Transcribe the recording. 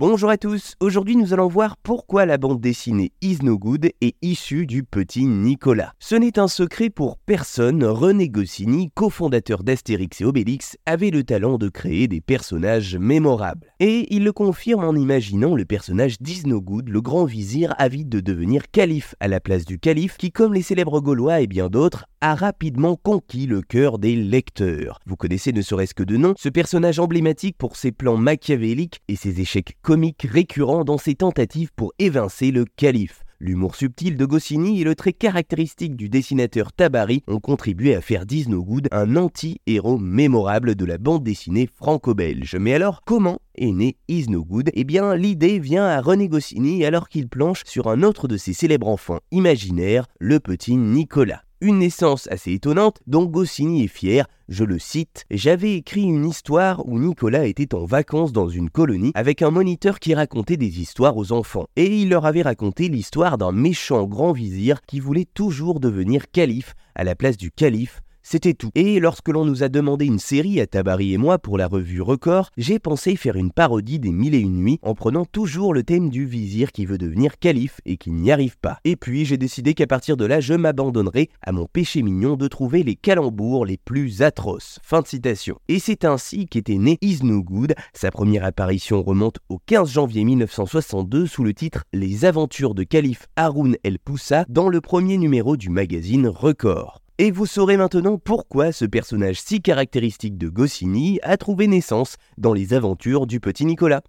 Bonjour à tous, aujourd'hui nous allons voir pourquoi la bande dessinée Is est issue du petit Nicolas. Ce n'est un secret pour personne, René Goscinny, cofondateur d'Astérix et Obélix, avait le talent de créer des personnages mémorables. Et il le confirme en imaginant le personnage d'Is le grand vizir avide de devenir calife à la place du calife qui, comme les célèbres Gaulois et bien d'autres, a rapidement conquis le cœur des lecteurs. Vous connaissez ne serait-ce que de nom ce personnage emblématique pour ses plans machiavéliques et ses échecs comique récurrent dans ses tentatives pour évincer le calife. L'humour subtil de Goscinny et le trait caractéristique du dessinateur Tabari ont contribué à faire Good un anti-héros mémorable de la bande dessinée franco-belge. Mais alors, comment est né Is No Good Eh bien, l'idée vient à René Goscinny alors qu'il planche sur un autre de ses célèbres enfants imaginaires, le petit Nicolas. Une naissance assez étonnante dont Goscinny est fier, je le cite, J'avais écrit une histoire où Nicolas était en vacances dans une colonie avec un moniteur qui racontait des histoires aux enfants. Et il leur avait raconté l'histoire d'un méchant grand vizir qui voulait toujours devenir calife à la place du calife c'était tout. Et lorsque l'on nous a demandé une série à Tabari et moi pour la revue Record, j'ai pensé faire une parodie des Mille et une nuits en prenant toujours le thème du vizir qui veut devenir calife et qui n'y arrive pas. Et puis j'ai décidé qu'à partir de là, je m'abandonnerai à mon péché mignon de trouver les calembours les plus atroces. Fin de citation. Et c'est ainsi qu'était né Is. Sa première apparition remonte au 15 janvier 1962 sous le titre Les aventures de calife Haroun El Poussa dans le premier numéro du magazine Record. Et vous saurez maintenant pourquoi ce personnage si caractéristique de Goscinny a trouvé naissance dans les aventures du petit Nicolas.